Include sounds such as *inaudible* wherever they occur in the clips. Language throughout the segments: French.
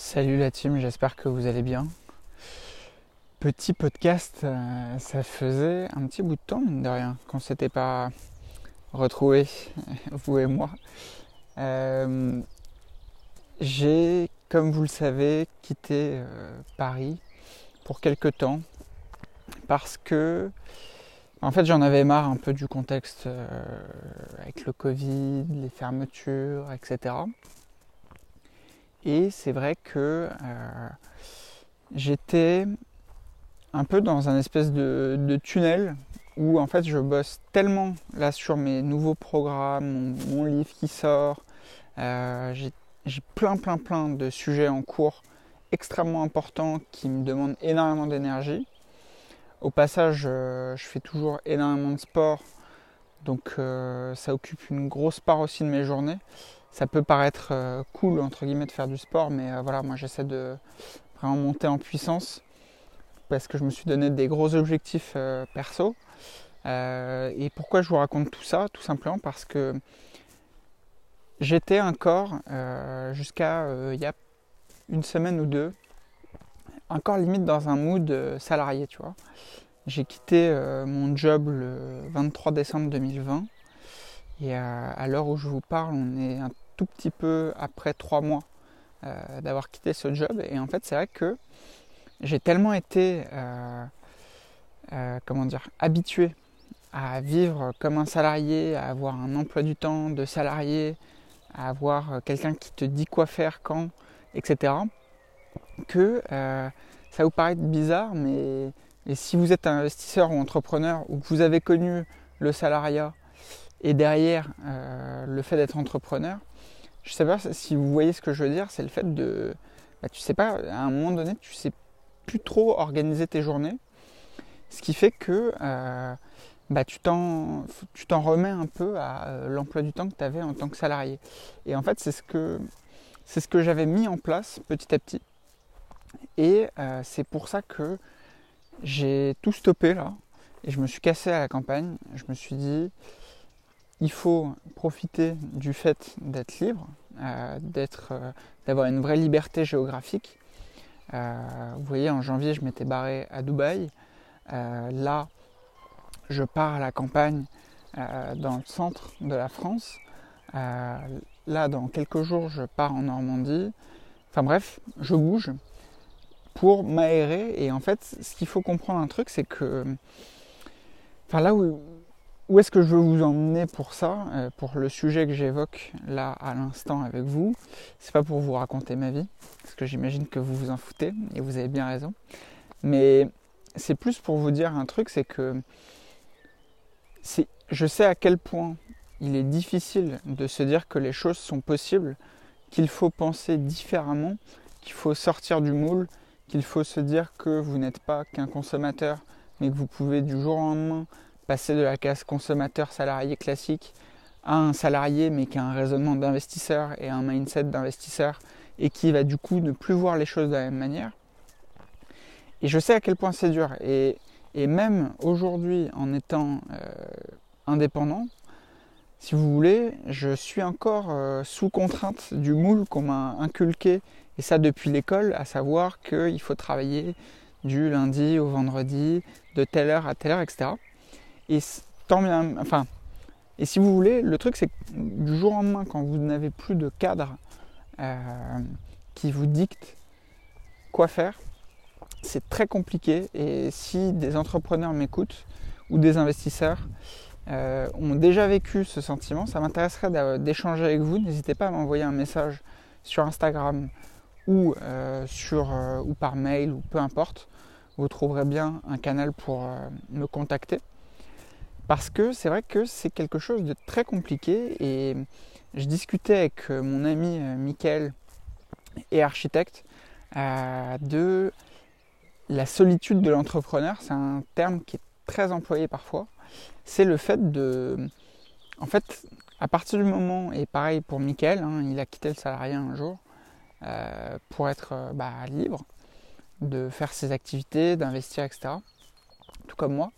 Salut la team, j'espère que vous allez bien. Petit podcast, euh, ça faisait un petit bout de temps, mine de rien, qu'on s'était pas retrouvés, *laughs* vous et moi. Euh, j'ai, comme vous le savez, quitté euh, Paris pour quelques temps parce que, en fait, j'en avais marre un peu du contexte avec le Covid, les fermetures, etc. Et c'est vrai que euh, j'étais un peu dans un espèce de, tunnel où en fait je bosse tellement là sur mes nouveaux programmes, mon, livre qui sort. Euh, j'ai plein plein plein de sujets en cours extrêmement importants qui me demandent énormément d'énergie. Au passage, euh, je fais toujours énormément de sport, donc ça occupe une grosse part aussi de mes journées ça peut paraître euh, cool entre guillemets de faire du sport, mais euh, voilà, moi j'essaie de vraiment monter en puissance parce que je me suis donné des gros objectifs euh, perso. et pourquoi je vous raconte tout ça? Tout simplement parce que j'étais encore jusqu'à il y a une semaine ou deux, encore limite dans un mood salarié, tu vois. J'ai quitté mon job le 23 décembre 2020 et à, l'heure où je vous parle, on est un tout petit peu après trois mois euh, d'avoir quitté ce job. Et en fait, c'est vrai que j'ai tellement été, euh, euh, comment dire, habitué à vivre comme un salarié, à avoir un emploi du temps de salarié, à avoir quelqu'un qui te dit quoi faire, quand, etc., que ça vous paraît bizarre, mais si vous êtes investisseur ou entrepreneur ou que vous avez connu le salariat et derrière, euh, le fait d'être entrepreneur, je ne sais pas si vous voyez ce que je veux dire, c'est le fait de. Bah, tu sais pas, à un moment donné, tu sais plus trop organiser tes journées. Ce qui fait que euh, bah, tu t'en remets un peu à euh, l'emploi du temps que tu avais en tant que salarié. Et en fait, c'est ce que, ce que j'avais mis en place petit à petit. Et c'est pour ça que j'ai tout stoppé là. Et je me suis cassé à la campagne. Je me suis dit, il faut profiter du fait d'être libre, euh, euh, d'avoir une vraie liberté géographique. Euh, vous voyez, en janvier, je m'étais barré à Dubaï. là, je pars à la campagne dans le centre de la France. là, dans quelques jours, je pars en Normandie. Enfin bref, je bouge pour m'aérer. Et en fait, ce qu'il faut comprendre un truc, c'est que, enfin là où où est-ce que je veux vous emmener pour ça, euh, pour le sujet que j'évoque là à l'instant avec vous? C'est pas pour vous raconter ma vie, parce que j'imagine que vous vous en foutez et vous avez bien raison. Mais c'est plus pour vous dire un truc, c'est que je sais à quel point il est difficile de se dire que les choses sont possibles, qu'il faut penser différemment, qu'il faut sortir du moule, qu'il faut se dire que vous n'êtes pas qu'un consommateur, mais que vous pouvez du jour au lendemain passer de la case consommateur salarié classique à un salarié mais qui a un raisonnement d'investisseur et un mindset d'investisseur et qui va du coup ne plus voir les choses de la même manière. Et je sais à quel point c'est dur. Et, même aujourd'hui, en étant euh, indépendant, si vous voulez, je suis encore euh, sous contrainte du moule qu'on m'a inculqué, et ça depuis l'école, à savoir qu'il faut travailler du lundi au vendredi, de telle heure à telle heure, etc. Et tant bien, enfin, et si vous voulez, le truc c'est que du jour au lendemain, quand vous n'avez plus de cadre euh, qui vous dicte quoi faire, c'est très compliqué. Et si des entrepreneurs m'écoutent ou des investisseurs euh, ont déjà vécu ce sentiment, ça m'intéresserait d'échanger avec vous. N'hésitez pas à m'envoyer un message sur Instagram ou, euh, sur, ou par mail ou peu importe. Vous trouverez bien un canal pour me contacter. Parce que c'est vrai que c'est quelque chose de très compliqué et je discutais avec euh, mon ami euh, Michael et architecte euh, de la solitude de l'entrepreneur. C'est un terme qui est très employé parfois. C'est le fait de... En fait, à partir du moment, et pareil pour Michael, hein, il a quitté le salarié un jour pour être bah, libre, de faire ses activités, d'investir, etc. Tout comme moi.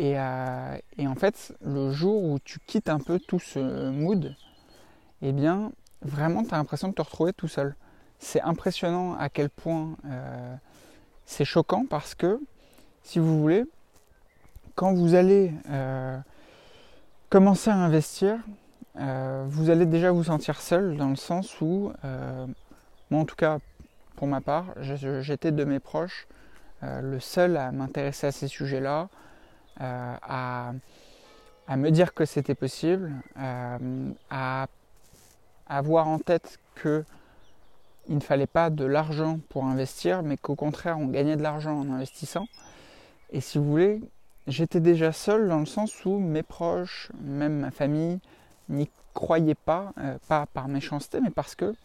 Euh, et, en fait, le jour où tu quittes un peu tout ce mood, eh bien, vraiment, tu as l'impression de te retrouver tout seul. c'est impressionnant à quel point c'est choquant parce que, si vous voulez, quand vous allez commencer à investir, vous allez déjà vous sentir seul dans le sens où, moi en tout cas pour ma part, j'étais de mes proches le seul à m'intéresser à ces sujets-là, à, à me dire que c'était possible, euh, à avoir en tête que il ne fallait pas de l'argent pour investir, mais qu'au contraire on gagnait de l'argent en investissant. Et si vous voulez, j'étais déjà seul dans le sens où mes proches, même ma famille, n'y croyaient pas, euh, pas par méchanceté, mais parce que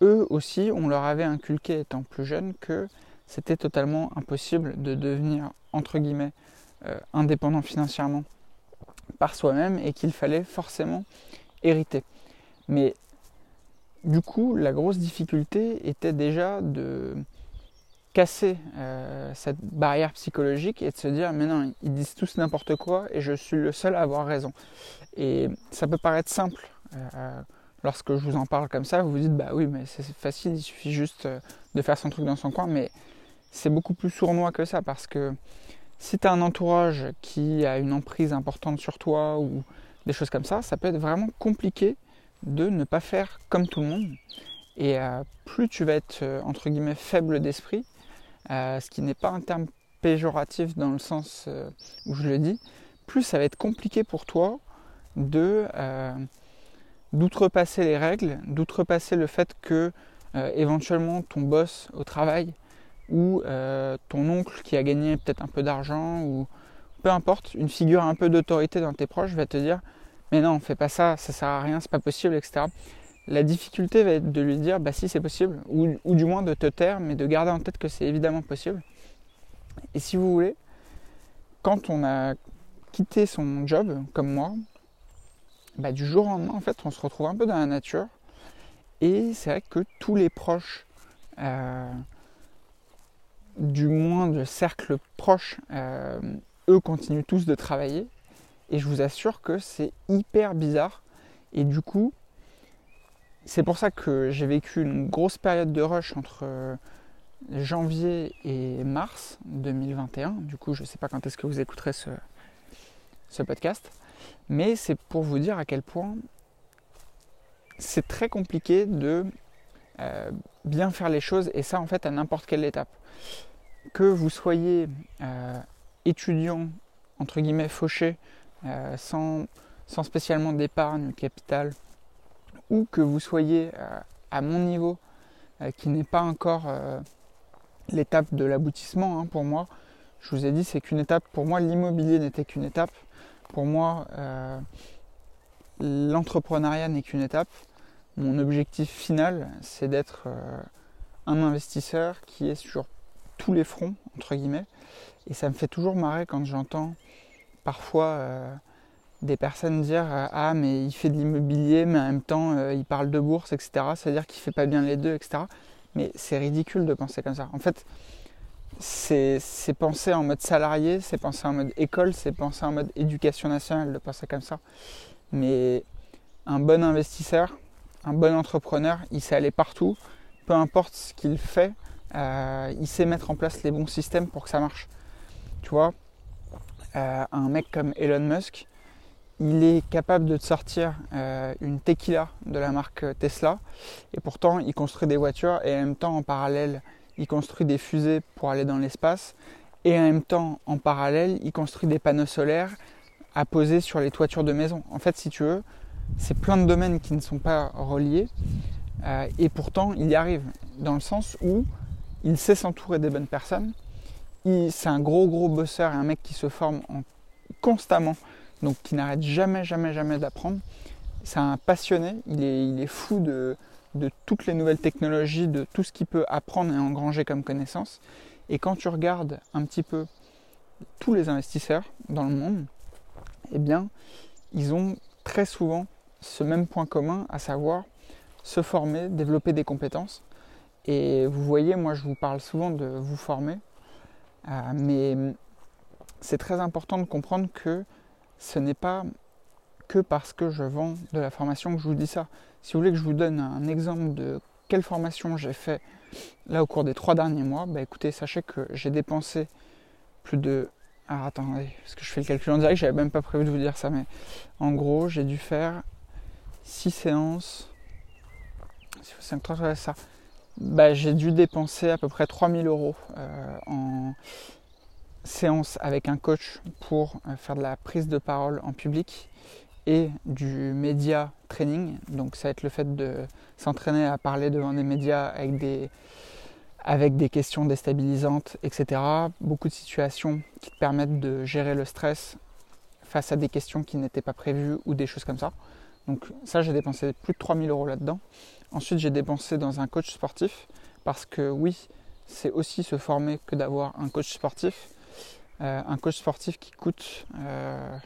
eux aussi, on leur avait inculqué étant plus jeunes que c'était totalement impossible de devenir entre guillemets euh, indépendant financièrement par soi-même et qu'il fallait forcément hériter. Mais du coup, la grosse difficulté était déjà de casser euh, cette barrière psychologique et de se dire mais non, ils disent tous n'importe quoi et je suis le seul à avoir raison. Et ça peut paraître simple. Euh, lorsque je vous en parle comme ça, vous vous dites bah oui mais c'est facile, il suffit juste de faire son truc dans son coin, mais c'est beaucoup plus sournois que ça parce que si tu as un entourage qui a une emprise importante sur toi ou des choses comme ça, ça peut être vraiment compliqué de ne pas faire comme tout le monde. Et euh, plus tu vas être, euh, entre guillemets, faible d'esprit, euh, ce qui n'est pas un terme péjoratif dans le sens où je le dis, plus ça va être compliqué pour toi de d'outrepasser les règles, d'outrepasser le fait que éventuellement ton boss au travail ou euh, ton oncle qui a gagné peut-être un peu d'argent, ou peu importe, une figure un peu d'autorité dans tes proches va te dire mais non, fais pas ça, ça sert à rien, c'est pas possible, etc. La difficulté va être de lui dire bah si c'est possible, ou, du moins de te taire, mais de garder en tête que c'est évidemment possible. Et si vous voulez, quand on a quitté son job, comme moi, bah, du jour au lendemain, en fait, on se retrouve un peu dans la nature. Et c'est vrai que tous les proches euh, du moins de cercles proches, euh, eux continuent tous de travailler. Et je vous assure que c'est hyper bizarre. Et du coup, c'est pour ça que j'ai vécu une grosse période de rush entre euh, janvier et mars 2021. Du coup, je ne sais pas quand est-ce que vous écouterez ce, ce podcast. Mais c'est pour vous dire à quel point c'est très compliqué de euh, bien faire les choses. Et ça, en fait, à n'importe quelle étape que vous soyez euh, étudiant, entre guillemets, fauché, euh, sans, sans, spécialement d'épargne capital, ou que vous soyez à mon niveau, qui n'est pas encore l'étape de l'aboutissement hein, pour moi, je vous ai dit, c'est qu'une étape, pour moi, l'immobilier n'était qu'une étape, pour moi, l'entrepreneuriat n'est qu'une étape. Mon objectif final, c'est d'être un investisseur qui est sur tous les fronts, entre guillemets. Et ça me fait toujours marrer quand j'entends parfois euh, des personnes dire euh, Ah, mais il fait de l'immobilier, mais en même temps, euh, il parle de bourse, etc. C'est-à-dire qu'il fait pas bien les deux, etc. Mais c'est ridicule de penser comme ça. En fait, c'est penser en mode salarié, c'est penser en mode école, c'est penser en mode éducation nationale de penser comme ça. Mais un bon investisseur, un bon entrepreneur, il sait aller partout, peu importe ce qu'il fait, euh, il sait mettre en place les bons systèmes pour que ça marche. Tu vois, euh, un mec comme Elon Musk, il est capable de te sortir euh, une tequila de la marque Tesla, et pourtant il construit des voitures, et en même temps en parallèle, il construit des fusées pour aller dans l'espace, et en même temps en parallèle, il construit des panneaux solaires à poser sur les toitures de maison. En fait, si tu veux, c'est plein de domaines qui ne sont pas reliés, et pourtant il y arrive, dans le sens où il sait s'entourer des bonnes personnes. C'est un gros gros bosseur et un mec qui se forme constamment, donc qui n'arrête jamais, jamais, jamais d'apprendre. C'est un passionné, il est, il est fou de, de, toutes les nouvelles technologies, de tout ce qu'il peut apprendre et engranger comme connaissance. Et quand tu regardes un petit peu tous les investisseurs dans le monde, eh bien, ils ont très souvent ce même point commun, à savoir se former, développer des compétences. Et vous voyez, moi je vous parle souvent de vous former, euh, mais c'est très important de comprendre que ce n'est pas que parce que je vends de la formation que je vous dis ça. Si vous voulez que je vous donne un exemple de quelle formation j'ai fait là au cours des trois derniers mois, bah écoutez, sachez que j'ai dépensé plus de. Alors attendez, parce que je fais le calcul en direct, j'avais même pas prévu de vous dire ça, mais en gros, j'ai dû faire 6 séances. 5, 3, ça. Bah, j'ai dû dépenser à peu près 3000 euros euh, en séance avec un coach pour euh, faire de la prise de parole en public et du média training. Donc ça va être le fait de s'entraîner à parler devant des médias avec des, avec des questions déstabilisantes, etc. Beaucoup de situations qui te permettent de gérer le stress face à des questions qui n'étaient pas prévues ou des choses comme ça. Donc ça, j'ai dépensé plus de 3000 euros là-dedans. Ensuite, j'ai dépensé dans un coach sportif parce que oui, c'est aussi se former que d'avoir un coach sportif. Euh, un coach sportif qui coûte, euh,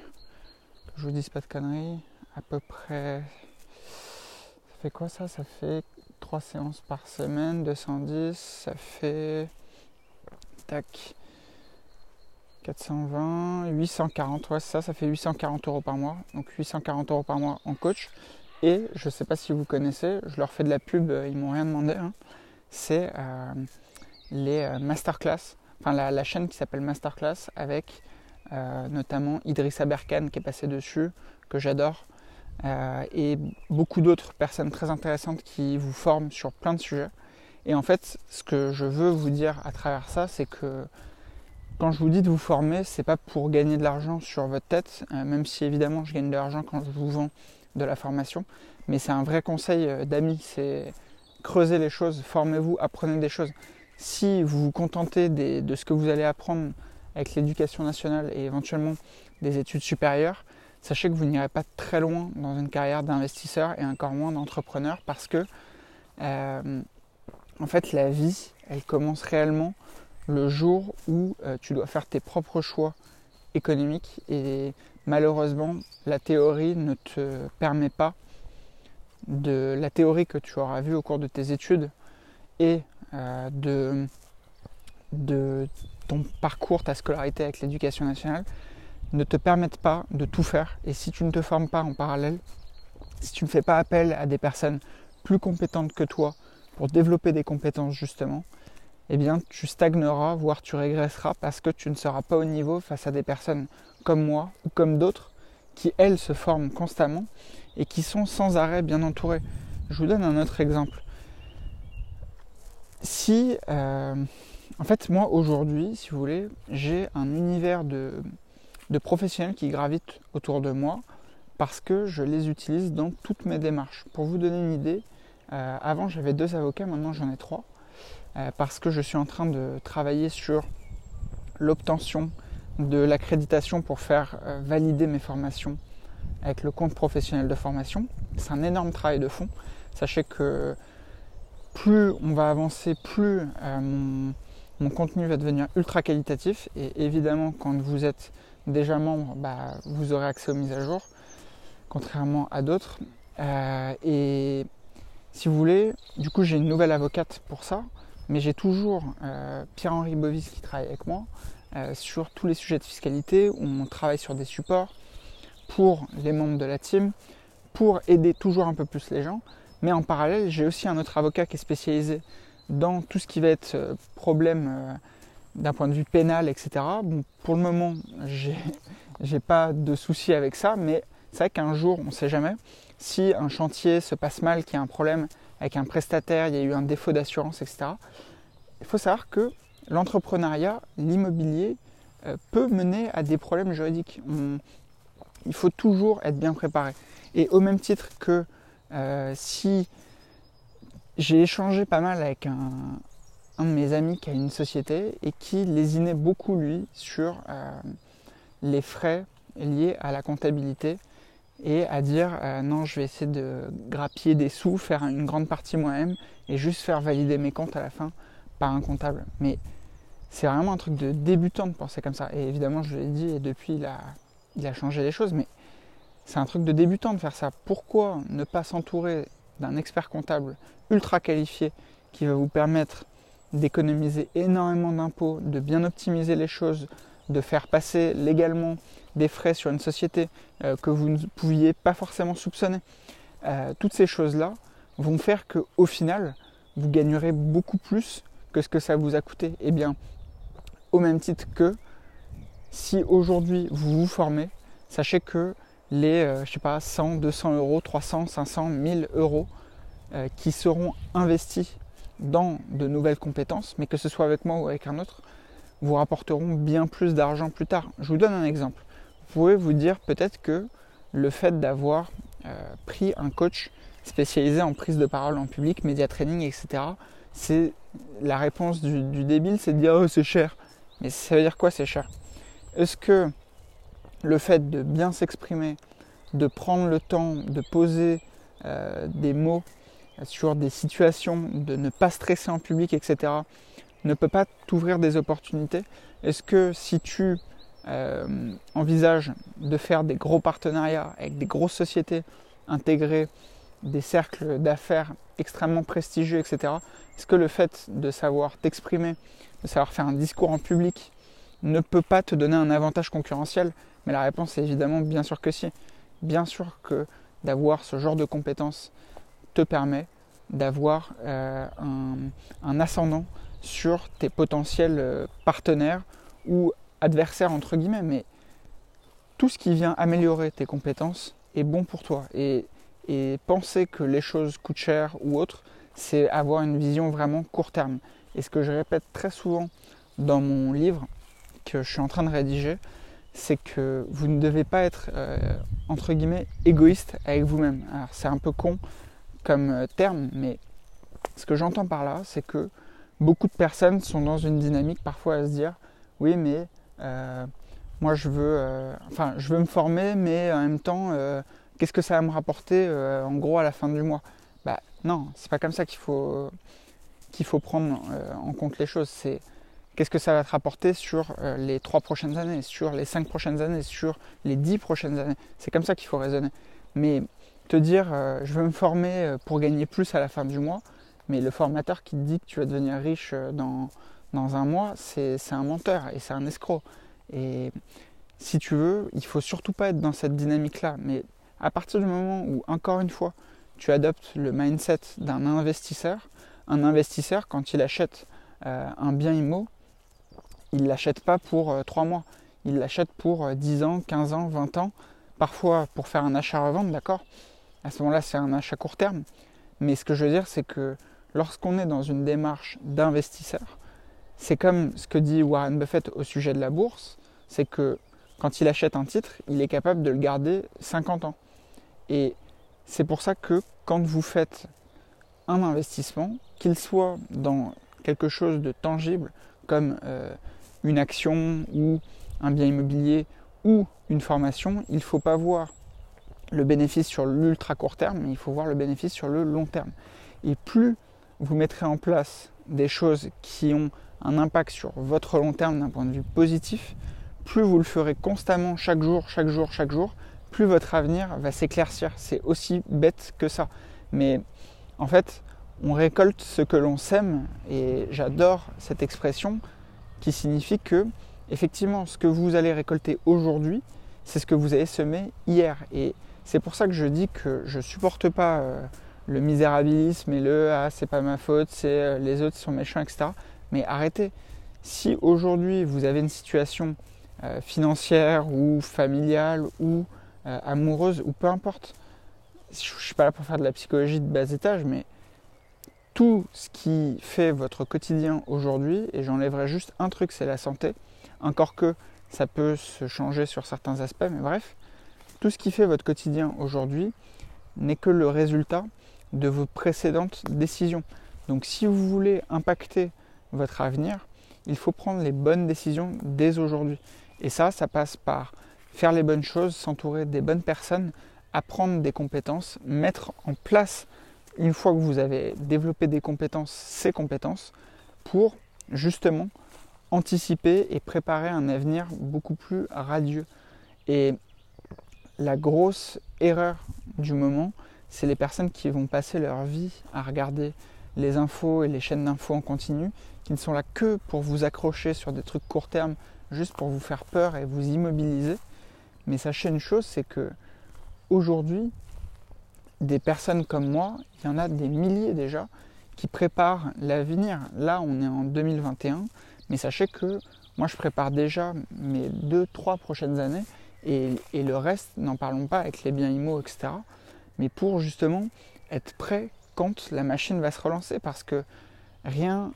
je vous dis pas de conneries, à peu près. Ça fait quoi ça? Ça fait 3 séances par semaine, 210, ça fait. Tac. 420, 840, ouais, ça, ça fait 840 euros par mois. Donc 840 euros par mois en coach. Et je ne sais pas si vous connaissez, je leur fais de la pub, ils m'ont rien demandé. Hein. C'est euh, les euh, masterclass, enfin la, chaîne qui s'appelle Masterclass avec euh, notamment Idrissa Berkane qui est passé dessus, que j'adore, et beaucoup d'autres personnes très intéressantes qui vous forment sur plein de sujets. Et en fait, ce que je veux vous dire à travers ça, c'est que quand je vous dis de vous former, c'est pas pour gagner de l'argent sur votre tête, euh, même si évidemment je gagne de l'argent quand je vous vends de la formation, mais c'est un vrai conseil euh, d'amis, c'est creuser les choses, formez-vous, apprenez des choses. Si vous vous contentez de ce que vous allez apprendre avec l'éducation nationale et éventuellement des études supérieures, sachez que vous n'irez pas très loin dans une carrière d'investisseur et encore moins d'entrepreneur parce que euh, en fait la vie elle commence réellement le jour où euh, tu dois faire tes propres choix économiques et malheureusement la théorie ne te permet pas de la théorie que tu auras vue au cours de tes études et euh, de, de ton parcours, ta scolarité avec l'éducation nationale ne te permettent pas de tout faire. Et si tu ne te formes pas en parallèle, si tu ne fais pas appel à des personnes plus compétentes que toi pour développer des compétences justement, eh bien tu stagneras, voire tu régresseras parce que tu ne seras pas au niveau face à des personnes comme moi ou comme d'autres qui, elles, se forment constamment et qui sont sans arrêt bien entourées. Je vous donne un autre exemple. Si, euh, en fait, moi aujourd'hui, si vous voulez, j'ai un univers de, professionnels qui gravitent autour de moi parce que je les utilise dans toutes mes démarches. Pour vous donner une idée, euh, avant j'avais deux avocats, maintenant j'en ai trois. Euh, parce que je suis en train de travailler sur l'obtention de l'accréditation pour faire euh, valider mes formations avec le compte professionnel de formation. C'est un énorme travail de fond. Sachez que plus on va avancer, plus euh, mon, contenu va devenir ultra qualitatif. Et évidemment, quand vous êtes déjà membre, bah, vous aurez accès aux mises à jour, contrairement à d'autres. et si vous voulez, du coup, j'ai une nouvelle avocate pour ça mais j'ai toujours euh, Pierre-Henri Bovis qui travaille avec moi euh, sur tous les sujets de fiscalité où on travaille sur des supports pour les membres de la team, pour aider toujours un peu plus les gens. Mais en parallèle, j'ai aussi un autre avocat qui est spécialisé dans tout ce qui va être euh, problème d'un point de vue pénal, etc. Bon, pour le moment, *laughs* j'ai pas de soucis avec ça, mais c'est vrai qu'un jour, on ne sait jamais, si un chantier se passe mal, qu'il y a un problème avec un prestataire, il y a eu un défaut d'assurance, etc. Il faut savoir que l'entrepreneuriat, l'immobilier, euh, peut mener à des problèmes juridiques. il faut toujours être bien préparé. Et au même titre que euh, si j'ai échangé pas mal avec un, de mes amis qui a une société et qui lésinait beaucoup lui sur euh, les frais liés à la comptabilité et à dire euh, non, je vais essayer de grappiller des sous, faire une grande partie moi-même et juste faire valider mes comptes à la fin par un comptable. Mais c'est vraiment un truc de débutant de penser comme ça. Et évidemment, je l'ai dit, et depuis, il a, il a changé les choses, mais c'est un truc de débutant de faire ça. Pourquoi ne pas s'entourer d'un expert comptable ultra qualifié qui va vous permettre d'économiser énormément d'impôts, de bien optimiser les choses, de faire passer légalement des frais sur une société euh, que vous ne pouviez pas forcément soupçonner. Euh, toutes ces choses-là vont faire qu'au final, vous gagnerez beaucoup plus que ce que ça vous a coûté. Eh bien, au même titre que si aujourd'hui vous vous formez, sachez que les, euh, je sais pas, 100, 200 euros, 300, 500, 1000 euros qui seront investis dans de nouvelles compétences, mais que ce soit avec moi ou avec un autre, vous rapporteront bien plus d'argent plus tard. Je vous donne un exemple. Pouvez vous dire peut-être que le fait d'avoir euh, pris un coach spécialisé en prise de parole en public, média training, etc., c'est la réponse du, débile, c'est de dire oh c'est cher. Mais ça veut dire quoi c'est cher? Est-ce que le fait de bien s'exprimer, de prendre le temps de poser euh, des mots sur des situations, de ne pas stresser en public, etc., ne peut pas t'ouvrir des opportunités? Est-ce que si tu euh, envisages de faire des gros partenariats avec des grosses sociétés, intégrer des cercles d'affaires extrêmement prestigieux, etc., est-ce que le fait de savoir t'exprimer, de savoir faire un discours en public, ne peut pas te donner un avantage concurrentiel? Mais la réponse est évidemment bien sûr que si. Bien sûr que d'avoir ce genre de compétences te permet d'avoir euh, un, ascendant sur tes potentiels euh, partenaires ou adversaires entre guillemets, mais tout ce qui vient améliorer tes compétences est bon pour toi. Et, penser que les choses coûtent cher ou autre, c'est avoir une vision vraiment court terme. Et ce que je répète très souvent dans mon livre que je suis en train de rédiger, c'est que vous ne devez pas être euh, entre guillemets égoïste avec vous-même. Alors c'est un peu con comme euh, terme, mais ce que j'entends par là, c'est que beaucoup de personnes sont dans une dynamique parfois à se dire oui mais moi je veux euh, enfin je veux me former mais en même temps qu'est-ce que ça va me rapporter en gros à la fin du mois? Bah non c'est pas comme ça qu'il faut qu'il faut prendre en compte les choses. C'est qu'est-ce que ça va te rapporter sur les trois prochaines années sur les cinq prochaines années sur les dix prochaines années? C'est comme ça qu'il faut raisonner. Mais te dire je veux me former pour gagner plus à la fin du mois mais le formateur qui te dit que tu vas devenir riche euh, dans, dans un mois, c'est un menteur et c'est un escroc. Et si tu veux, il faut surtout pas être dans cette dynamique-là. Mais à partir du moment où, encore une fois, tu adoptes le mindset d'un investisseur, un investisseur, quand il achète euh, un bien immo, il ne l'achète pas pour euh, trois 3 mois. Il l'achète pour 10 ans, 15 ans, 20 ans, parfois pour faire un achat-revente, d'accord? À ce moment-là, c'est un achat court terme. Mais ce que je veux dire, c'est que lorsqu'on est dans une démarche d'investisseur, c'est comme ce que dit Warren Buffett au sujet de la bourse, c'est que quand il achète un titre, il est capable de le garder 50 ans. Et c'est pour ça que quand vous faites un investissement, qu'il soit dans quelque chose de tangible, comme euh, une action ou un bien immobilier ou une formation, il ne faut pas voir le bénéfice sur l'ultra court terme, mais il faut voir le bénéfice sur le long terme. Et plus vous mettrez en place des choses qui ont un impact sur votre long terme d'un point de vue positif, plus vous le ferez constamment chaque jour, chaque jour, chaque jour, plus votre avenir va s'éclaircir. C'est aussi bête que ça. Mais en fait, on récolte ce que l'on sème et j'adore cette expression qui signifie que effectivement ce que vous allez récolter aujourd'hui, c'est ce que vous avez semé hier. Et c'est pour ça que je dis que je supporte pas euh, le misérabilisme et le ah c'est pas ma faute, c'est euh, les autres sont méchants, etc. Mais arrêtez. Si aujourd'hui vous avez une situation euh, financière ou familiale ou euh, amoureuse ou peu importe, je ne suis pas là pour faire de la psychologie de bas étage, mais tout ce qui fait votre quotidien aujourd'hui, et j'enlèverai juste un truc, c'est la santé, encore que ça peut se changer sur certains aspects, mais bref, tout ce qui fait votre quotidien aujourd'hui n'est que le résultat de vos précédentes décisions. Donc si vous voulez impacter votre avenir, il faut prendre les bonnes décisions dès aujourd'hui. Et ça, ça passe par faire les bonnes choses, s'entourer des bonnes personnes, apprendre des compétences, mettre en place, une fois que vous avez développé des compétences, ces compétences, pour justement anticiper et préparer un avenir beaucoup plus radieux. Et la grosse erreur du moment, c'est les personnes qui vont passer leur vie à regarder les infos et les chaînes d'infos en continu, qui ne sont là que pour vous accrocher sur des trucs court terme, juste pour vous faire peur et vous immobiliser. Mais sachez une chose, c'est que aujourd'hui, des personnes comme moi, il y en a des milliers déjà, qui prépare l'avenir. Là, on est en 2021, mais sachez que moi, je prépare déjà mes deux, trois prochaines années, et, le reste, n'en parlons pas avec les biens IMO, etc. Mais pour justement être prêt la machine va se relancer, parce que rien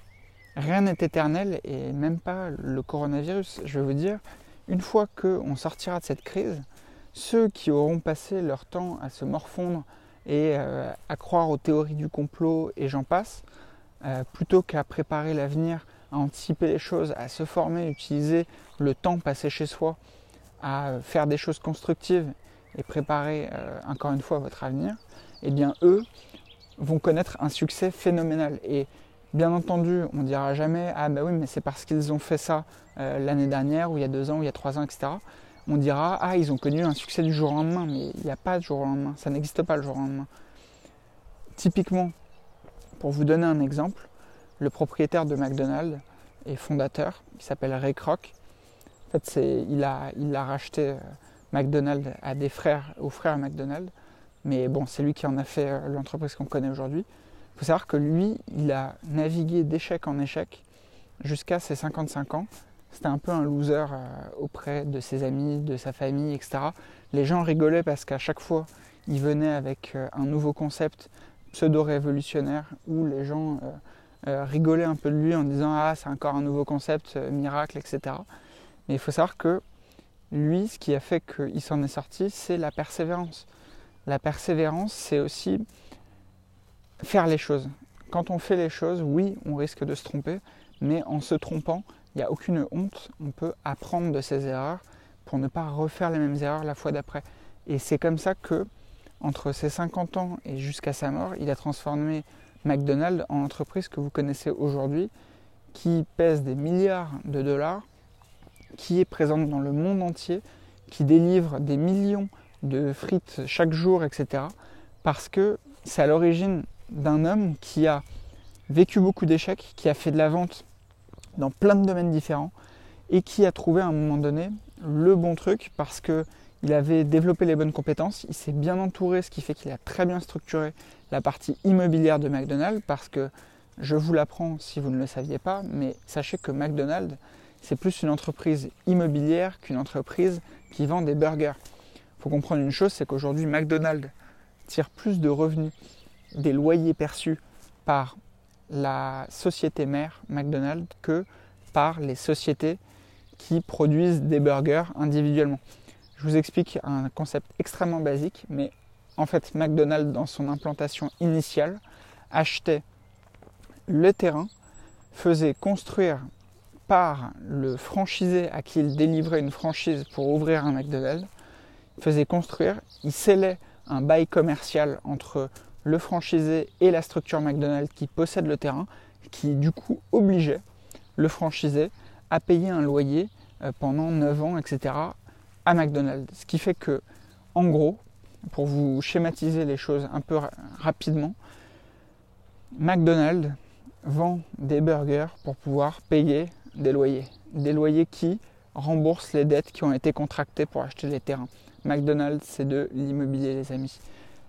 rien n'est éternel, et même pas le coronavirus. Je vais vous dire, une fois qu'on sortira de cette crise, ceux qui auront passé leur temps à se morfondre et euh, à croire aux théories du complot et j'en passe, euh, plutôt qu'à préparer l'avenir, à anticiper les choses, à se former, utiliser le temps passé chez soi, à faire des choses constructives et préparer euh, encore une fois votre avenir, eh bien eux vont connaître un succès phénoménal. Et bien entendu, on ne dira jamais ah ben oui mais c'est parce qu'ils ont fait ça l'année dernière ou il y a deux ans ou il y a trois ans, etc on dira Ah, ils ont connu un succès du jour au lendemain, mais il n'y a pas de jour au lendemain, ça n'existe pas le jour au lendemain. Typiquement, pour vous donner un exemple, le propriétaire de McDonald's et fondateur, qui s'appelle Ray Kroc, en fait, il, a, il a racheté euh, McDonald's à des frères, aux frères McDonald's, mais bon, c'est lui qui en a fait euh, l'entreprise qu'on connaît aujourd'hui. Il faut savoir que lui, il a navigué d'échec en échec jusqu'à ses 55 ans c'était un peu un loser euh, auprès de ses amis, de sa famille, etc. Les gens rigolaient parce qu'à chaque fois, il venait avec euh, un nouveau concept pseudo-révolutionnaire où les gens rigolaient un peu de lui en disant Ah, c'est encore un nouveau concept, miracle, etc. Mais il faut savoir que lui, ce qui a fait qu'il s'en est sorti, c'est la persévérance. La persévérance, c'est aussi faire les choses. Quand on fait les choses, oui, on risque de se tromper, mais en se trompant, il n'y a aucune honte, on peut apprendre de ses erreurs pour ne pas refaire les mêmes erreurs la fois d'après. Et c'est comme ça que, entre ses 50 ans et jusqu'à sa mort, il a transformé McDonald's en entreprise que vous connaissez aujourd'hui, qui pèse des milliards de dollars, qui est présente dans le monde entier, qui délivre des millions de frites chaque jour, etc. Parce que c'est à l'origine d'un homme qui a vécu beaucoup d'échecs, qui a fait de la vente dans plein de domaines différents et qui a trouvé à un moment donné le bon truc parce que il avait développé les bonnes compétences, il s'est bien entouré, ce qui fait qu'il a très bien structuré la partie immobilière de McDonald's parce que je vous l'apprends si vous ne le saviez pas, mais sachez que McDonald's c'est plus une entreprise immobilière qu'une entreprise qui vend des burgers. Faut comprendre une chose, c'est qu'aujourd'hui McDonald's tire plus de revenus des loyers perçus par la société mère McDonald's que par les sociétés qui produisent des burgers individuellement. Je vous explique un concept extrêmement basique, mais en fait McDonald's dans son implantation initiale achetait le terrain, faisait construire par le franchisé à qui il délivrait une franchise pour ouvrir un McDonald's, faisait construire, il scellait un bail commercial entre le franchisé et la structure McDonald's qui possède le terrain, qui du coup obligeait le franchisé à payer un loyer euh, pendant 9 ans, etc. à McDonald's. Ce qui fait que, en gros, pour vous schématiser les choses un peu rapidement, McDonald's vend des burgers pour pouvoir payer des loyers. Des loyers qui remboursent les dettes qui ont été contractées pour acheter les terrains. McDonald's, c'est de l'immobilier, les amis.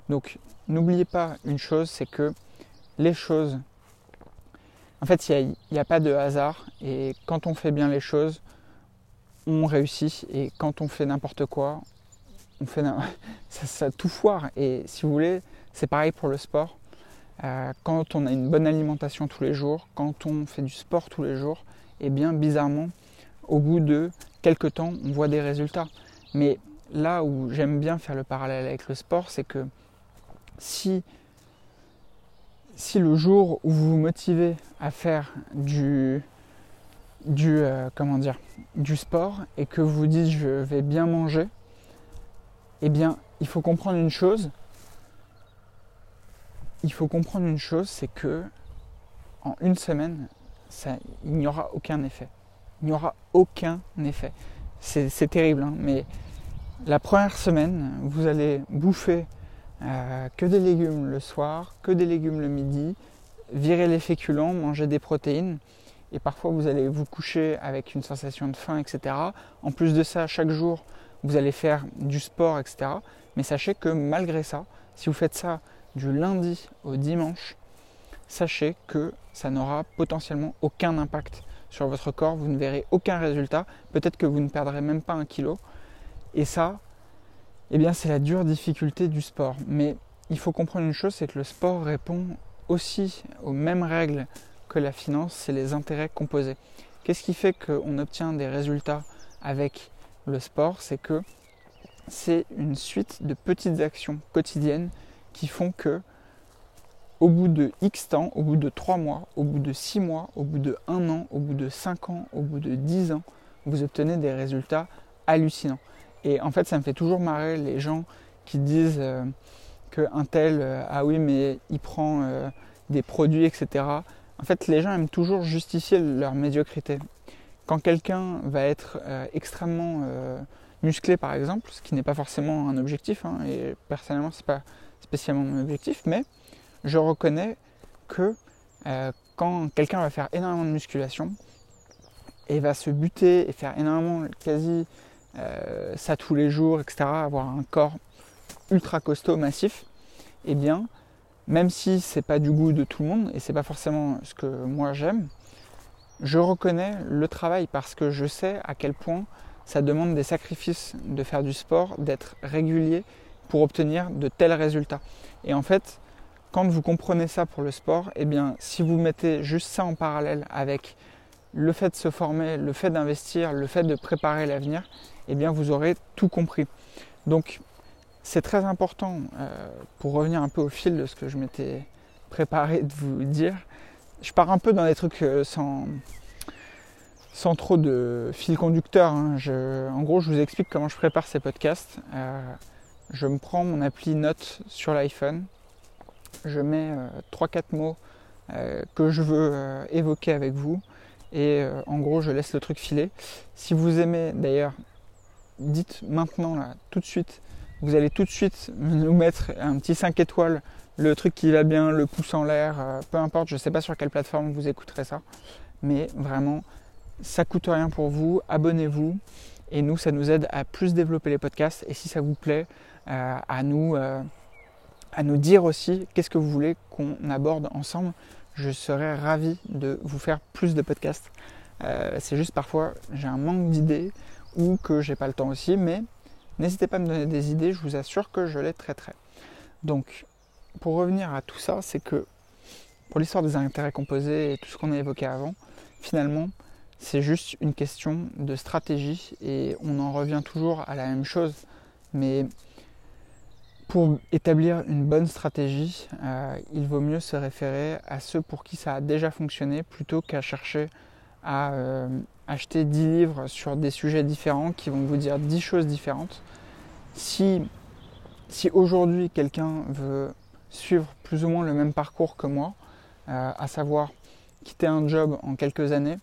Donc n'oubliez pas une chose, c'est que les choses, en fait, il n'y a, pas de hasard. Et quand on fait bien les choses, on réussit. Et quand on fait n'importe quoi, on fait *laughs* ça, tout foire. Et si vous voulez, c'est pareil pour le sport. Euh, quand on a une bonne alimentation tous les jours, quand on fait du sport tous les jours, et eh bien bizarrement, au bout de quelques temps, on voit des résultats. Mais là où j'aime bien faire le parallèle avec le sport, c'est que si, le jour où vous vous motivez à faire du, du, euh, comment dire, du sport et que vous dites je vais bien manger, eh bien, il faut comprendre une chose. Il faut comprendre une chose, c'est que en une semaine, il n'y aura aucun effet. Il n'y aura aucun effet. C'est terrible, hein, mais la première semaine, vous allez bouffer euh, que des légumes le soir, que des légumes le midi, virer les féculents, manger des protéines. Et parfois vous allez vous coucher avec une sensation de faim, etc. En plus de ça, chaque jour, vous allez faire du sport, etc. Mais sachez que malgré ça, si vous faites ça du lundi au dimanche, sachez que ça n'aura potentiellement aucun impact sur votre corps, vous ne verrez aucun résultat, peut-être que vous ne perdrez même pas un kilo. Et ça, eh bien c'est la dure difficulté du sport. Mais il faut comprendre une chose, c'est que le sport répond aussi aux mêmes règles que la finance, c'est les intérêts composés. Qu'est-ce qui fait qu'on obtient des résultats avec le sport? C'est que c'est une suite de petites actions quotidiennes qui font que au bout de X temps, au bout de 3 mois, au bout de 6 mois, au bout de 1 an, au bout de 5 ans, au bout de 10 ans, vous obtenez des résultats hallucinants. Et en fait, ça me fait toujours marrer les gens qui disent euh, qu'un tel, euh, ah oui, mais il prend euh, des produits, etc. En fait, les gens aiment toujours justifier leur médiocrité. Quand quelqu'un va être extrêmement musclé, par exemple, ce qui n'est pas forcément un objectif, hein, et personnellement, c'est pas spécialement mon objectif, mais je reconnais que quand quelqu'un va faire énormément de musculation et va se buter et faire énormément, quasi euh, ça tous les jours, etc., avoir un corps ultra costaud, massif, eh bien, même si c'est pas du goût de tout le monde et c'est pas forcément ce que moi j'aime, je reconnais le travail parce que je sais à quel point ça demande des sacrifices de faire du sport, d'être régulier pour obtenir de tels résultats. Et en fait, quand vous comprenez ça pour le sport, eh bien, si vous mettez juste ça en parallèle avec le fait de se former, le fait d'investir, le fait de préparer l'avenir, eh bien vous aurez tout compris. Donc c'est très important, euh, pour revenir un peu au fil de ce que je m'étais préparé de vous dire, je pars un peu dans des trucs euh, sans, sans trop de fil conducteur. Hein. en gros, je vous explique comment je prépare ces podcasts. Euh, je me prends mon appli Notes sur l'iPhone, je mets 3-4 mots que je veux évoquer avec vous et en gros je laisse le truc filer. Si vous aimez d'ailleurs dites maintenant, tout de suite, vous allez tout de suite nous mettre un petit 5 étoiles, le truc qui va bien, le pouce en l'air, euh, peu importe, je ne sais pas sur quelle plateforme vous écouterez ça, mais vraiment, ça coûte rien pour vous, abonnez-vous, et nous, ça nous aide à plus développer les podcasts, et si ça vous plaît, euh, à, nous, euh, à nous dire aussi qu'est-ce que vous voulez qu'on aborde ensemble. Je serais ravi de vous faire plus de podcasts. c'est juste parfois, j'ai un manque d'idées, ou que j'ai pas le temps aussi, mais n'hésitez pas à me donner des idées, je vous assure que je les traiterai. Donc, pour revenir à tout ça, c'est que pour l'histoire des intérêts composés et tout ce qu'on a évoqué avant, finalement, c'est juste une question de stratégie et on en revient toujours à la même chose. Mais pour établir une bonne stratégie, euh, il vaut mieux se référer à ceux pour qui ça a déjà fonctionné plutôt qu'à chercher à euh, acheter 10 livres sur des sujets différents qui vont vous dire 10 choses différentes. Si, si aujourd'hui quelqu'un veut suivre plus ou moins le même parcours que moi, euh, à savoir quitter un job en quelques années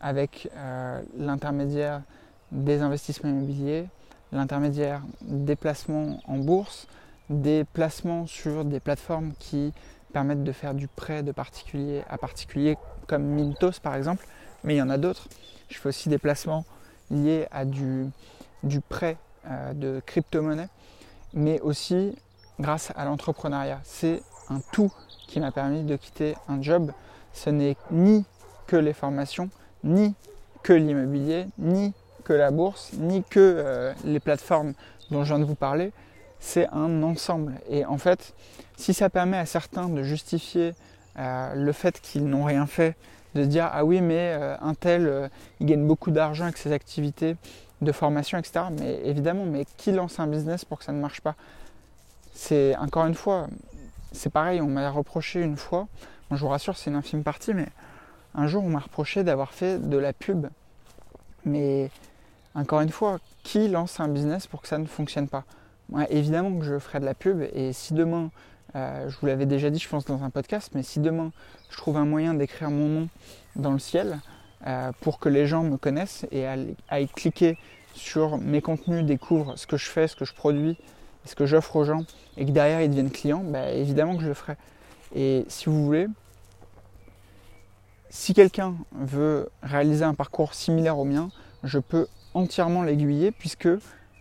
avec euh, l'intermédiaire des investissements immobiliers, l'intermédiaire des placements en bourse, des placements sur des plateformes qui permettent de faire du prêt de particulier à particulier comme Mintos par exemple, mais il y en a d'autres. Je fais aussi des placements liés à du, prêt euh, de crypto-monnaie, mais aussi grâce à l'entrepreneuriat. C'est un tout qui m'a permis de quitter un job. Ce n'est ni que les formations, ni que l'immobilier, ni que la bourse, ni que euh, les plateformes dont je viens de vous parler. C'est un ensemble. Et en fait, si ça permet à certains de justifier euh, le fait qu'ils n'ont rien fait de se dire ah oui mais euh, un tel euh, il gagne beaucoup d'argent avec ses activités de formation etc mais évidemment mais qui lance un business pour que ça ne marche pas? C'est encore une fois c'est pareil on m'a reproché une fois je vous rassure c'est une infime partie mais un jour on m'a reproché d'avoir fait de la pub. Mais encore une fois qui lance un business pour que ça ne fonctionne pas? Moi, évidemment que je ferai de la pub et si demain euh, je vous l'avais déjà dit, je pense, dans un podcast, mais si demain je trouve un moyen d'écrire mon nom dans le ciel euh, pour que les gens me connaissent et aillent cliquer sur mes contenus, découvrent ce que je fais, ce que je produis, ce que j'offre aux gens, et que derrière ils deviennent clients, bah, évidemment que je le ferai. Et si vous voulez, si quelqu'un veut réaliser un parcours similaire au mien, je peux entièrement l'aiguiller puisque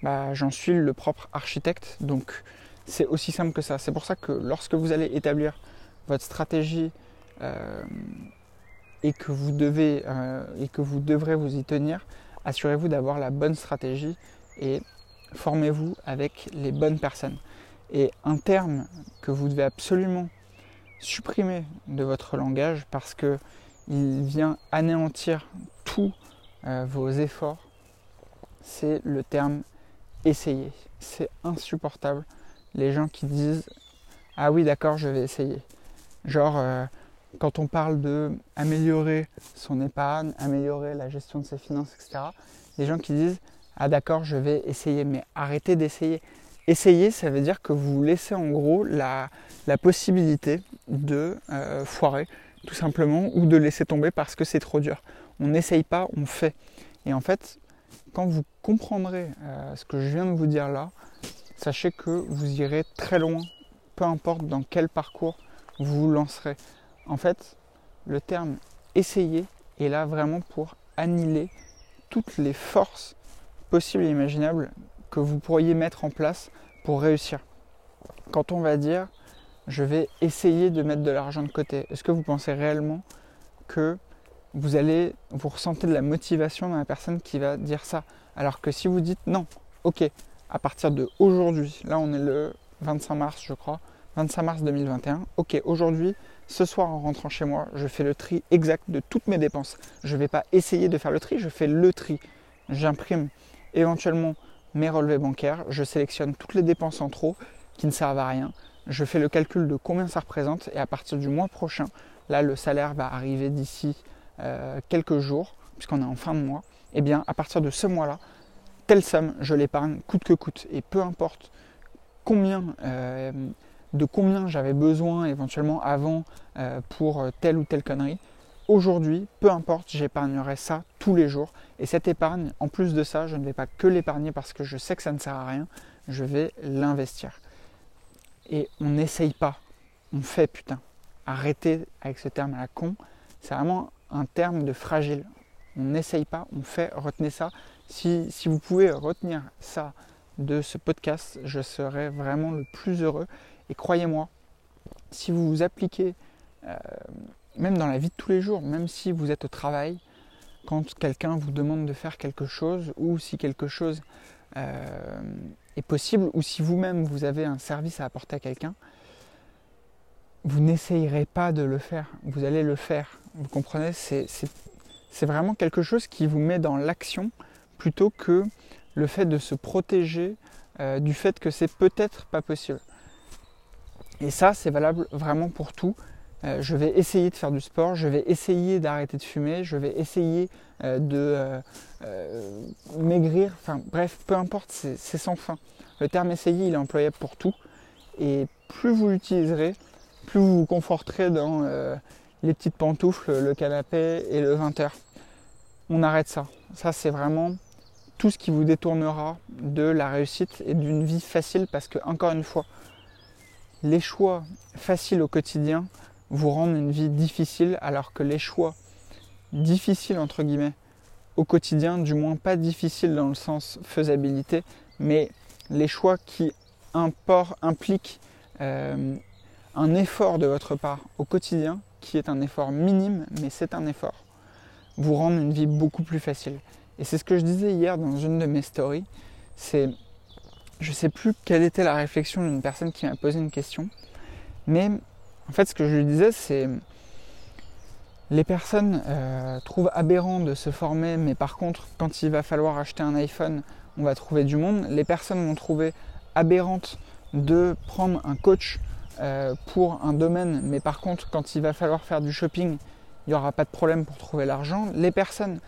bah, j'en suis le propre architecte. C'est aussi simple que ça. C'est pour ça que lorsque vous allez établir votre stratégie et que vous devez et que vous devrez vous y tenir, assurez-vous d'avoir la bonne stratégie et formez-vous avec les bonnes personnes. Et un terme que vous devez absolument supprimer de votre langage parce que il vient anéantir tous euh, vos efforts, c'est le terme essayer. C'est insupportable les gens qui disent ah oui d'accord je vais essayer. Genre euh, quand on parle de améliorer son épargne, améliorer la gestion de ses finances, etc. Les gens qui disent ah d'accord je vais essayer, mais arrêtez d'essayer. Essayer, ça veut dire que vous laissez en gros la, possibilité de euh, foirer, tout simplement, ou de laisser tomber parce que c'est trop dur. On n'essaye pas, on fait. Et en fait, quand vous comprendrez euh, ce que je viens de vous dire là, sachez que vous irez très loin, peu importe dans quel parcours vous vous lancerez. En fait, le terme essayer est là vraiment pour annihiler toutes les forces possibles et imaginables que vous pourriez mettre en place pour réussir. Quand on va dire je vais essayer de mettre de l'argent de côté, est-ce que vous pensez réellement que vous allez vous ressentez de la motivation dans la personne qui va dire ça Alors que si vous dites non, ok, à partir de aujourd'hui, là on est le 25 mars je crois, 25 mars 2021, ok, aujourd'hui, ce soir en rentrant chez moi, je fais le tri exact de toutes mes dépenses. Je ne vais pas essayer de faire le tri, je fais le tri. J'imprime éventuellement mes relevés bancaires, je sélectionne toutes les dépenses en trop qui ne servent à rien, je fais le calcul de combien ça représente et à partir du mois prochain, là le salaire va arriver d'ici euh, quelques jours, puisqu'on est en fin de mois, et eh bien à partir de ce mois-là, telle somme, je l'épargne coûte que coûte. Et peu importe combien, euh, de combien j'avais besoin éventuellement avant euh, pour telle ou telle connerie, aujourd'hui, peu importe, j'épargnerai ça tous les jours. Et cette épargne, en plus de ça, je ne vais pas que l'épargner parce que je sais que ça ne sert à rien, je vais l'investir. Et on n'essaye pas, on fait putain. Arrêtez avec ce terme à la con, c'est vraiment un terme de fragile. On n'essaye pas, on fait, retenez ça. Si, vous pouvez retenir ça de ce podcast, je serai vraiment le plus heureux. Et croyez-moi, si vous vous appliquez euh, même dans la vie de tous les jours, même si vous êtes au travail, quand quelqu'un vous demande de faire quelque chose, ou si quelque chose euh, est possible, ou si vous-même vous avez un service à apporter à quelqu'un, vous n'essayerez pas de le faire, vous allez le faire. Vous comprenez? C'est vraiment quelque chose qui vous met dans l'action plutôt que le fait de se protéger euh, du fait que c'est peut-être pas possible. Et ça, c'est valable vraiment pour tout. Euh, je vais essayer de faire du sport, je vais essayer d'arrêter de fumer, je vais essayer euh, de maigrir, enfin bref, peu importe, c'est sans fin. Le terme essayer, il est employable pour tout. Et plus vous l'utiliserez, plus vous vous conforterez dans les petites pantoufles, le canapé et le 20h. On arrête ça. Ça, c'est vraiment tout ce qui vous détournera de la réussite et d'une vie facile parce que, encore une fois, les choix faciles au quotidien vous rendre une vie difficile alors que les choix difficiles entre guillemets au quotidien, du moins pas difficiles dans le sens faisabilité, mais les choix qui impliquent euh, un effort de votre part au quotidien, qui est un effort minime, mais c'est un effort, vous rendent une vie beaucoup plus facile. Et c'est ce que je disais hier dans une de mes stories, c'est, je sais plus quelle était la réflexion d'une personne qui m'a posé une question, mais en fait, ce que je lui disais, c'est les personnes euh, trouvent aberrant de se former, mais par contre, quand il va falloir acheter un iPhone, on va trouver du monde. Les personnes vont trouver aberrante de prendre un coach euh, pour un domaine, mais par contre, quand il va falloir faire du shopping, il n'y aura pas de problème pour trouver l'argent. Les personnes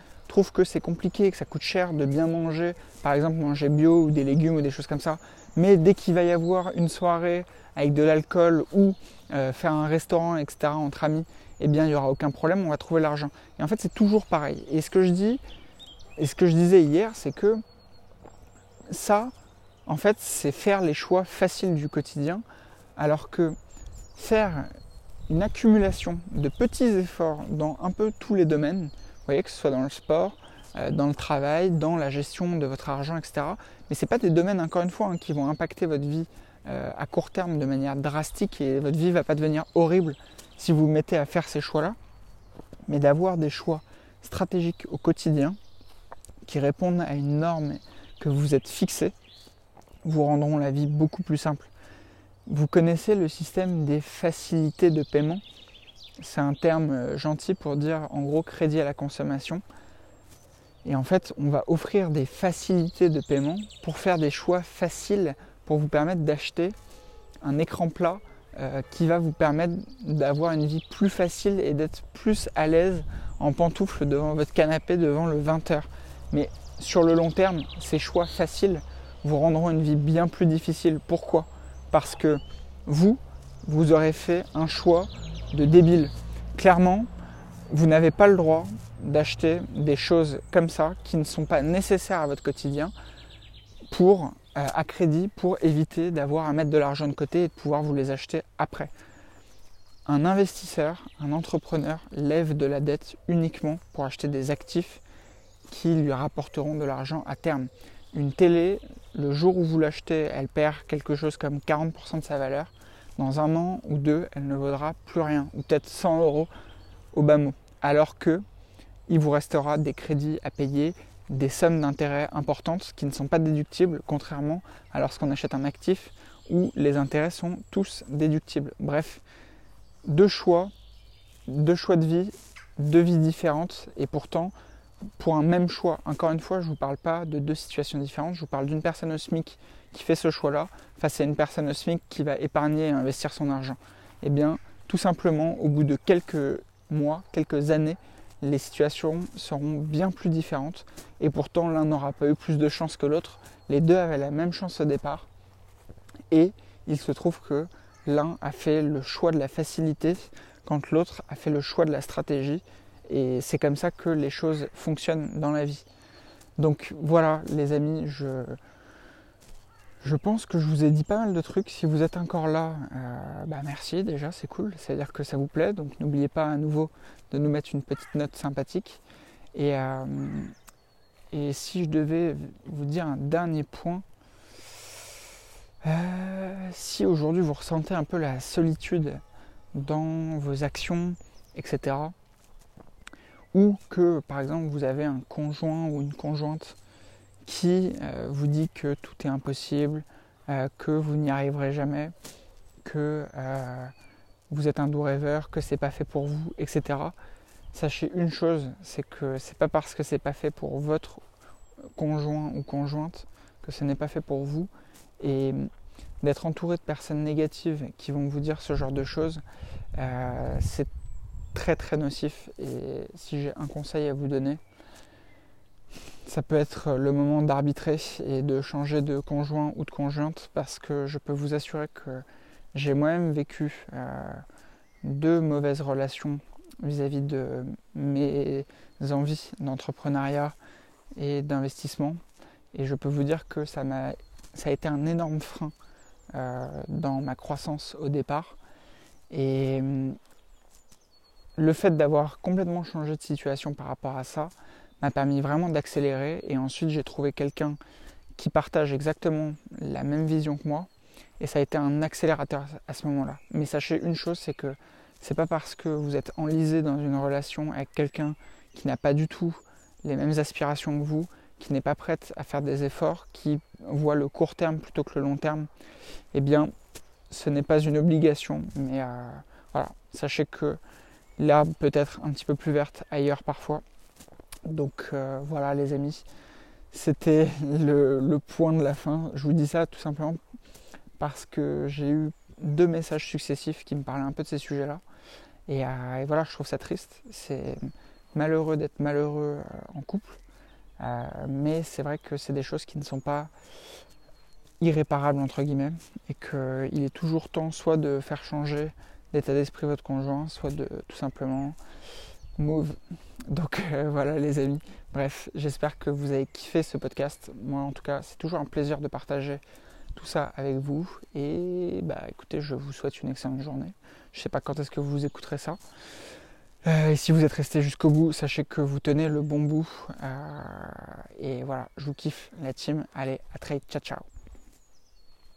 que c'est compliqué, que ça coûte cher de bien manger, par exemple manger bio ou des légumes ou des choses comme ça. Mais dès qu'il va y avoir une soirée avec de l'alcool ou euh, faire un restaurant, etc., entre amis, eh bien, il n'y aura aucun problème, on va trouver l'argent. Et en fait, c'est toujours pareil. Et ce que je dis, et ce que je disais hier, c'est que ça, en fait, c'est faire les choix faciles du quotidien, alors que faire une accumulation de petits efforts dans un peu tous les domaines, vous voyez, que ce soit dans le sport, euh, dans le travail, dans la gestion de votre argent, etc. Mais ce pas des domaines, encore une fois, hein, qui vont impacter votre vie euh, à court terme de manière drastique et votre vie ne va pas devenir horrible si vous vous mettez à faire ces choix-là, mais d'avoir des choix stratégiques au quotidien qui répondent à une norme que vous êtes fixé, vous rendront la vie beaucoup plus simple. Vous connaissez le système des facilités de paiement C'est un terme euh, gentil pour dire en gros crédit à la consommation. Et en fait, on va offrir des facilités de paiement pour faire des choix faciles pour vous permettre d'acheter un écran plat euh, qui va vous permettre d'avoir une vie plus facile et d'être plus à l'aise en pantoufle devant votre canapé devant le 20h. Mais sur le long terme, ces choix faciles vous rendront une vie bien plus difficile. Pourquoi? Parce que vous, vous aurez fait un choix de débile. Clairement, vous n'avez pas le droit d'acheter des choses comme ça qui ne sont pas nécessaires à votre quotidien pour euh, à crédit pour éviter d'avoir à mettre de l'argent de côté et de pouvoir vous les acheter après. Un investisseur, un entrepreneur lève de la dette uniquement pour acheter des actifs qui lui rapporteront de l'argent à terme. Une télé, le jour où vous l'achetez, elle perd quelque chose comme 40% de sa valeur. Dans un an ou deux, elle ne vaudra plus rien, ou peut-être 100 euros au bas mot. Alors que il vous restera des crédits à payer, des sommes d'intérêt importantes qui ne sont pas déductibles, contrairement à lorsqu'on achète un actif où les intérêts sont tous déductibles. Bref, deux choix, deux choix de vie, deux vies différentes, et pourtant, pour un même choix, encore une fois, je ne vous parle pas de deux situations différentes, je vous parle d'une personne au SMIC qui fait ce choix-là face à une personne au SMIC qui va épargner et investir son argent. Eh bien, tout simplement, au bout de quelques mois, quelques années, les situations seront bien plus différentes et pourtant l'un n'aura pas eu plus de chance que l'autre. Les deux avaient la même chance au départ et il se trouve que l'un a fait le choix de la facilité quand l'autre a fait le choix de la stratégie et c'est comme ça que les choses fonctionnent dans la vie. Donc voilà les amis, je, je pense que je vous ai dit pas mal de trucs. Si vous êtes encore là, euh, bah merci déjà, c'est cool. C'est-à-dire que ça vous plaît. Donc n'oubliez pas à nouveau de nous mettre une petite note sympathique. Et, euh, si je devais vous dire un dernier point, euh, si aujourd'hui vous ressentez un peu la solitude dans vos actions, etc., ou que par exemple vous avez un conjoint ou une conjointe qui euh, vous dit que tout est impossible, euh, que vous n'y arriverez jamais, que euh, vous êtes un doux rêveur, que c'est pas fait pour vous, etc. Sachez une chose, c'est que c'est pas parce que c'est pas fait pour votre conjoint ou conjointe que ce n'est pas fait pour vous. Et d'être entouré de personnes négatives qui vont vous dire ce genre de choses, c'est très très nocif. Et si j'ai un conseil à vous donner, ça peut être le moment d'arbitrer et de changer de conjoint ou de conjointe parce que je peux vous assurer que j'ai moi-même vécu euh, deux mauvaises relations vis-à-vis de mes envies d'entrepreneuriat et d'investissement. Et je peux vous dire que ça, m'a, ça a été un énorme frein euh, dans ma croissance au départ. Et hum, le fait d'avoir complètement changé de situation par rapport à ça, m'a permis vraiment d'accélérer. Et ensuite, j'ai trouvé quelqu'un qui partage exactement la même vision que moi. Et ça a été un accélérateur à ce moment-là. Mais sachez une chose, c'est que c'est pas parce que vous êtes enlisé dans une relation avec quelqu'un qui n'a pas du tout les mêmes aspirations que vous, qui n'est pas prête à faire des efforts, qui voit le court terme plutôt que le long terme, eh bien, ce n'est pas une obligation. Mais euh, voilà, sachez que l'herbe peut être un petit peu plus verte ailleurs parfois. Donc euh, voilà les amis, c'était le, point de la fin. Je vous dis ça tout simplement parce que j'ai eu deux messages successifs qui me parlaient un peu de ces sujets-là. Et, euh, voilà, je trouve ça triste. C'est malheureux d'être malheureux euh, en couple. mais c'est vrai que c'est des choses qui ne sont pas irréparables entre guillemets et qu'il est toujours temps soit de faire changer l'état d'esprit de votre conjoint, soit de tout simplement move. Donc euh, *laughs* voilà les amis. Bref, j'espère que vous avez kiffé ce podcast. Moi en tout cas, c'est toujours un plaisir de partager tout ça avec vous. Et bah écoutez, je vous souhaite une excellente journée. Je sais pas quand est-ce que vous écouterez ça. Euh, et si vous êtes resté jusqu'au bout, sachez que vous tenez le bon bout. Euh, et voilà, je vous kiffe la team. Allez, à très. Ciao ciao.